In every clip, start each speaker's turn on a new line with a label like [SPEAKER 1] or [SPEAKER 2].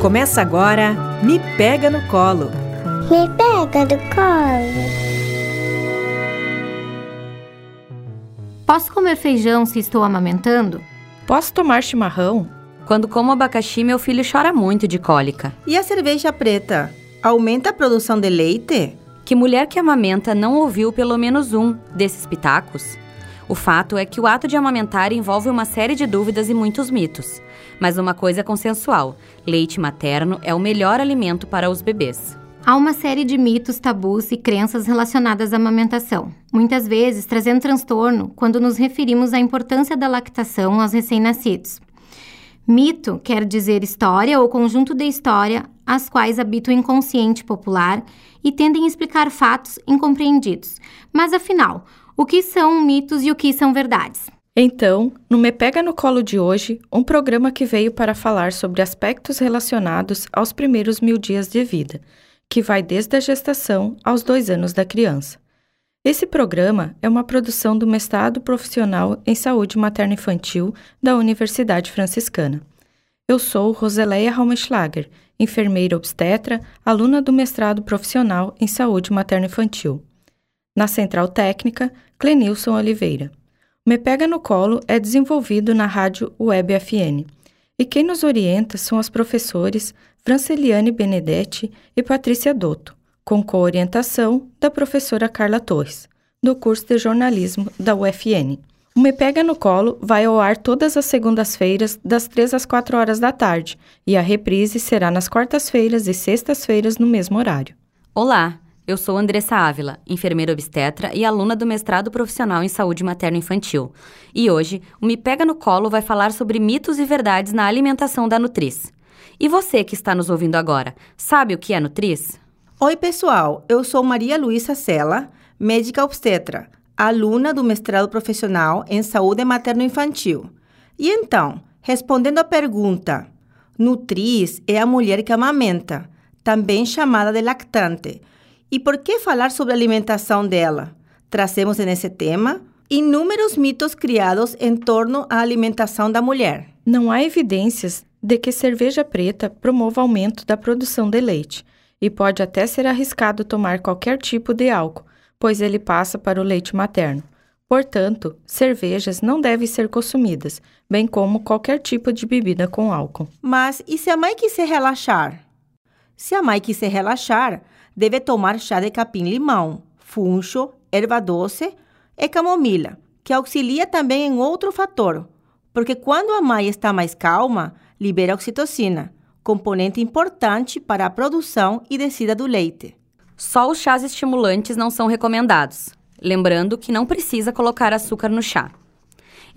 [SPEAKER 1] Começa agora Me Pega no Colo.
[SPEAKER 2] Me pega no colo.
[SPEAKER 3] Posso comer feijão se estou amamentando?
[SPEAKER 4] Posso tomar chimarrão?
[SPEAKER 5] Quando como abacaxi, meu filho chora muito de cólica.
[SPEAKER 6] E a cerveja preta? Aumenta a produção de leite?
[SPEAKER 5] Que mulher que amamenta não ouviu pelo menos um desses pitacos? O fato é que o ato de amamentar envolve uma série de dúvidas e muitos mitos. Mas uma coisa é consensual: leite materno é o melhor alimento para os bebês.
[SPEAKER 3] Há uma série de mitos, tabus e crenças relacionadas à amamentação, muitas vezes trazendo transtorno quando nos referimos à importância da lactação aos recém-nascidos. Mito quer dizer história ou conjunto de história as quais habita o inconsciente popular e tendem a explicar fatos incompreendidos. Mas afinal, o que são mitos e o que são verdades?
[SPEAKER 4] Então, no Me Pega no Colo de hoje, um programa que veio para falar sobre aspectos relacionados aos primeiros mil dias de vida, que vai desde a gestação aos dois anos da criança. Esse programa é uma produção do Mestrado Profissional em Saúde Materno-Infantil da Universidade Franciscana. Eu sou Roseleia Raumenschlager, enfermeira obstetra, aluna do Mestrado Profissional em Saúde Materno-Infantil. Na Central Técnica, Clenilson Oliveira. Me Pega no Colo é desenvolvido na rádio Web FN. E quem nos orienta são as professores Franceliane Benedetti e Patrícia Dotto, com coorientação da professora Carla Torres, do curso de jornalismo da UFN. O Me Pega no Colo vai ao ar todas as segundas-feiras, das 3 às 4 horas da tarde, e a reprise será nas quartas-feiras e sextas-feiras no mesmo horário.
[SPEAKER 5] Olá! Eu sou Andressa Ávila, enfermeira obstetra e aluna do mestrado profissional em saúde materno-infantil. E hoje, o Me Pega no Colo vai falar sobre mitos e verdades na alimentação da Nutriz. E você que está nos ouvindo agora, sabe o que é Nutriz?
[SPEAKER 6] Oi, pessoal. Eu sou Maria Luísa Sela, médica obstetra, aluna do mestrado profissional em saúde materno-infantil. E então, respondendo à pergunta, Nutriz é a mulher que amamenta, também chamada de lactante e por que falar sobre a alimentação dela? Trazemos nesse tema inúmeros mitos criados em torno à alimentação da mulher.
[SPEAKER 4] Não há evidências de que cerveja preta promova aumento da produção de leite, e pode até ser arriscado tomar qualquer tipo de álcool, pois ele passa para o leite materno. Portanto, cervejas não devem ser consumidas, bem como qualquer tipo de bebida com álcool.
[SPEAKER 6] Mas e se a mãe quiser relaxar? Se a mãe quiser relaxar, deve tomar chá de capim-limão, funcho, erva doce e camomila, que auxilia também em outro fator, porque quando a mãe está mais calma, libera oxitocina, componente importante para a produção e descida do leite.
[SPEAKER 5] Só os chás estimulantes não são recomendados, lembrando que não precisa colocar açúcar no chá.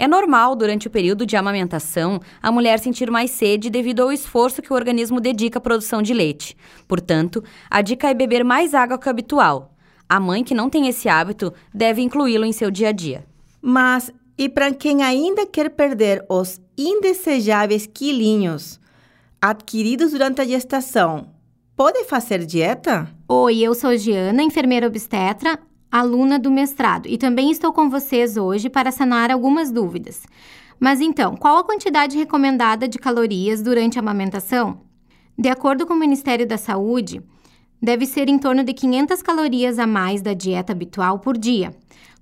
[SPEAKER 5] É normal, durante o período de amamentação, a mulher sentir mais sede devido ao esforço que o organismo dedica à produção de leite. Portanto, a dica é beber mais água que o habitual. A mãe que não tem esse hábito deve incluí-lo em seu dia a dia.
[SPEAKER 6] Mas e para quem ainda quer perder os indesejáveis quilinhos adquiridos durante a gestação, pode fazer dieta?
[SPEAKER 3] Oi, eu sou Giana, enfermeira obstetra, aluna do mestrado, e também estou com vocês hoje para sanar algumas dúvidas. Mas então, qual a quantidade recomendada de calorias durante a amamentação? De acordo com o Ministério da Saúde, deve ser em torno de 500 calorias a mais da dieta habitual por dia.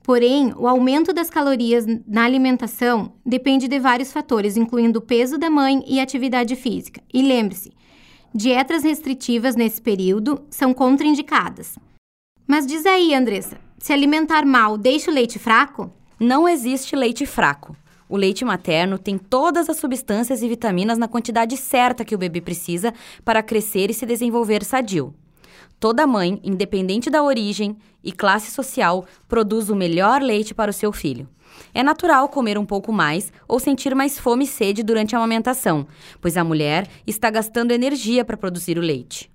[SPEAKER 3] Porém, o aumento das calorias na alimentação depende de vários fatores, incluindo o peso da mãe e atividade física. E lembre-se, dietas restritivas nesse período são contraindicadas. Mas diz aí, Andressa, se alimentar mal deixa o leite fraco?
[SPEAKER 5] Não existe leite fraco. O leite materno tem todas as substâncias e vitaminas na quantidade certa que o bebê precisa para crescer e se desenvolver sadio. Toda mãe, independente da origem e classe social, produz o melhor leite para o seu filho. É natural comer um pouco mais ou sentir mais fome e sede durante a amamentação, pois a mulher está gastando energia para produzir o leite.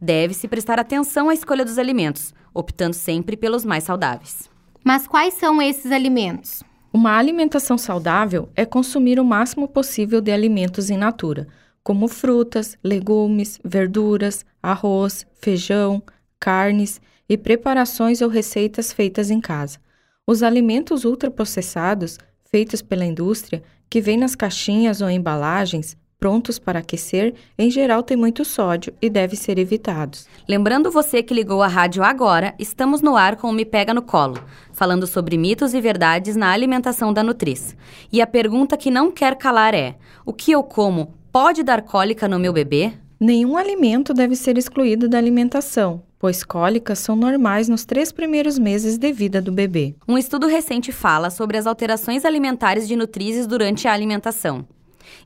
[SPEAKER 5] Deve-se prestar atenção à escolha dos alimentos, optando sempre pelos mais saudáveis.
[SPEAKER 3] Mas quais são esses alimentos?
[SPEAKER 4] Uma alimentação saudável é consumir o máximo possível de alimentos in natura, como frutas, legumes, verduras, arroz, feijão, carnes e preparações ou receitas feitas em casa. Os alimentos ultraprocessados, feitos pela indústria, que vêm nas caixinhas ou embalagens, prontos para aquecer, em geral têm muito sódio e devem ser evitados.
[SPEAKER 5] Lembrando você que ligou a rádio agora, estamos no ar com o Me Pega no Colo, falando sobre mitos e verdades na alimentação da Nutriz. E a pergunta que não quer calar é: o que eu como pode dar cólica no meu bebê?
[SPEAKER 4] Nenhum alimento deve ser excluído da alimentação, pois cólicas são normais nos três primeiros meses de vida do bebê.
[SPEAKER 5] Um estudo recente fala sobre as alterações alimentares de nutrizes durante a alimentação.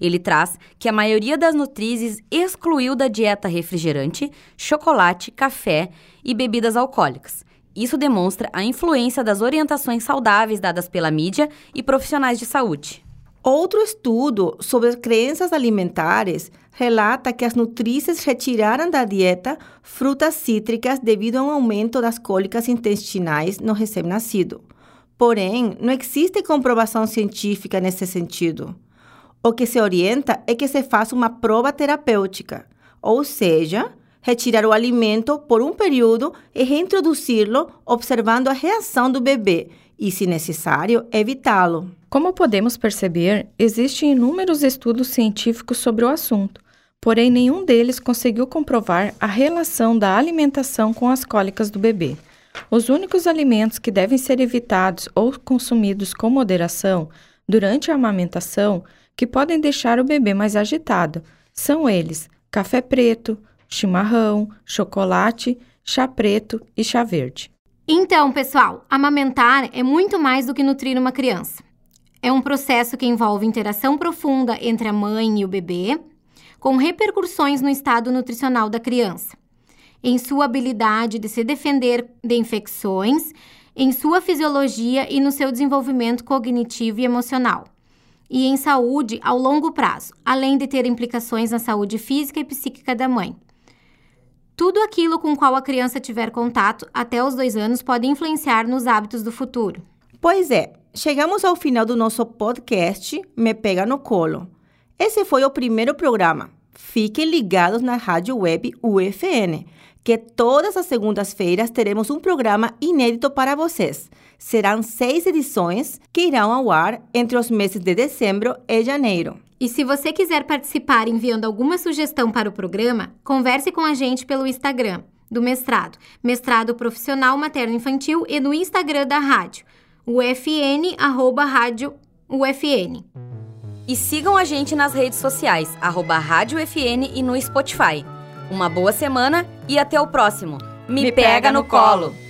[SPEAKER 5] Ele traz que a maioria das nutrizes excluiu da dieta refrigerante, chocolate, café e bebidas alcoólicas. Isso demonstra a influência das orientações saudáveis dadas pela mídia e profissionais de saúde.
[SPEAKER 6] Outro estudo sobre crenças alimentares relata que as nutrizes retiraram da dieta frutas cítricas devido a um aumento das cólicas intestinais no recém-nascido. Porém, não existe comprovação científica nesse sentido. O que se orienta é que se faça uma prova terapêutica, ou seja, retirar o alimento por um período e reintroduzi-lo observando a reação do bebê e, se necessário, evitá-lo.
[SPEAKER 4] Como podemos perceber, existem inúmeros estudos científicos sobre o assunto, porém nenhum deles conseguiu comprovar a relação da alimentação com as cólicas do bebê. Os únicos alimentos que devem ser evitados ou consumidos com moderação durante a amamentação que podem deixar o bebê mais agitado. São eles: café preto, chimarrão, chocolate, chá preto e chá verde.
[SPEAKER 3] Então, pessoal, amamentar é muito mais do que nutrir uma criança. É um processo que envolve interação profunda entre a mãe e o bebê, com repercussões no estado nutricional da criança, em sua habilidade de se defender de infecções, em sua fisiologia e no seu desenvolvimento cognitivo e emocional e em saúde ao longo prazo, além de ter implicações na saúde física e psíquica da mãe. Tudo aquilo com qual a criança tiver contato até os dois anos pode influenciar nos hábitos do futuro.
[SPEAKER 6] Pois é, chegamos ao final do nosso podcast Me Pega no Colo. Esse foi o primeiro programa. Fiquem ligados na rádio web UFN, que todas as segundas-feiras teremos um programa inédito para vocês. Serão seis edições que irão ao ar entre os meses de dezembro e janeiro.
[SPEAKER 3] E se você quiser participar enviando alguma sugestão para o programa, converse com a gente pelo Instagram do mestrado, mestrado profissional materno infantil e no Instagram da rádio, ufn, arroba rádio ufn.
[SPEAKER 5] E sigam a gente nas redes sociais, arroba rádio FN e no Spotify. Uma boa semana e até o próximo. Me, Me pega, pega, no colo. colo.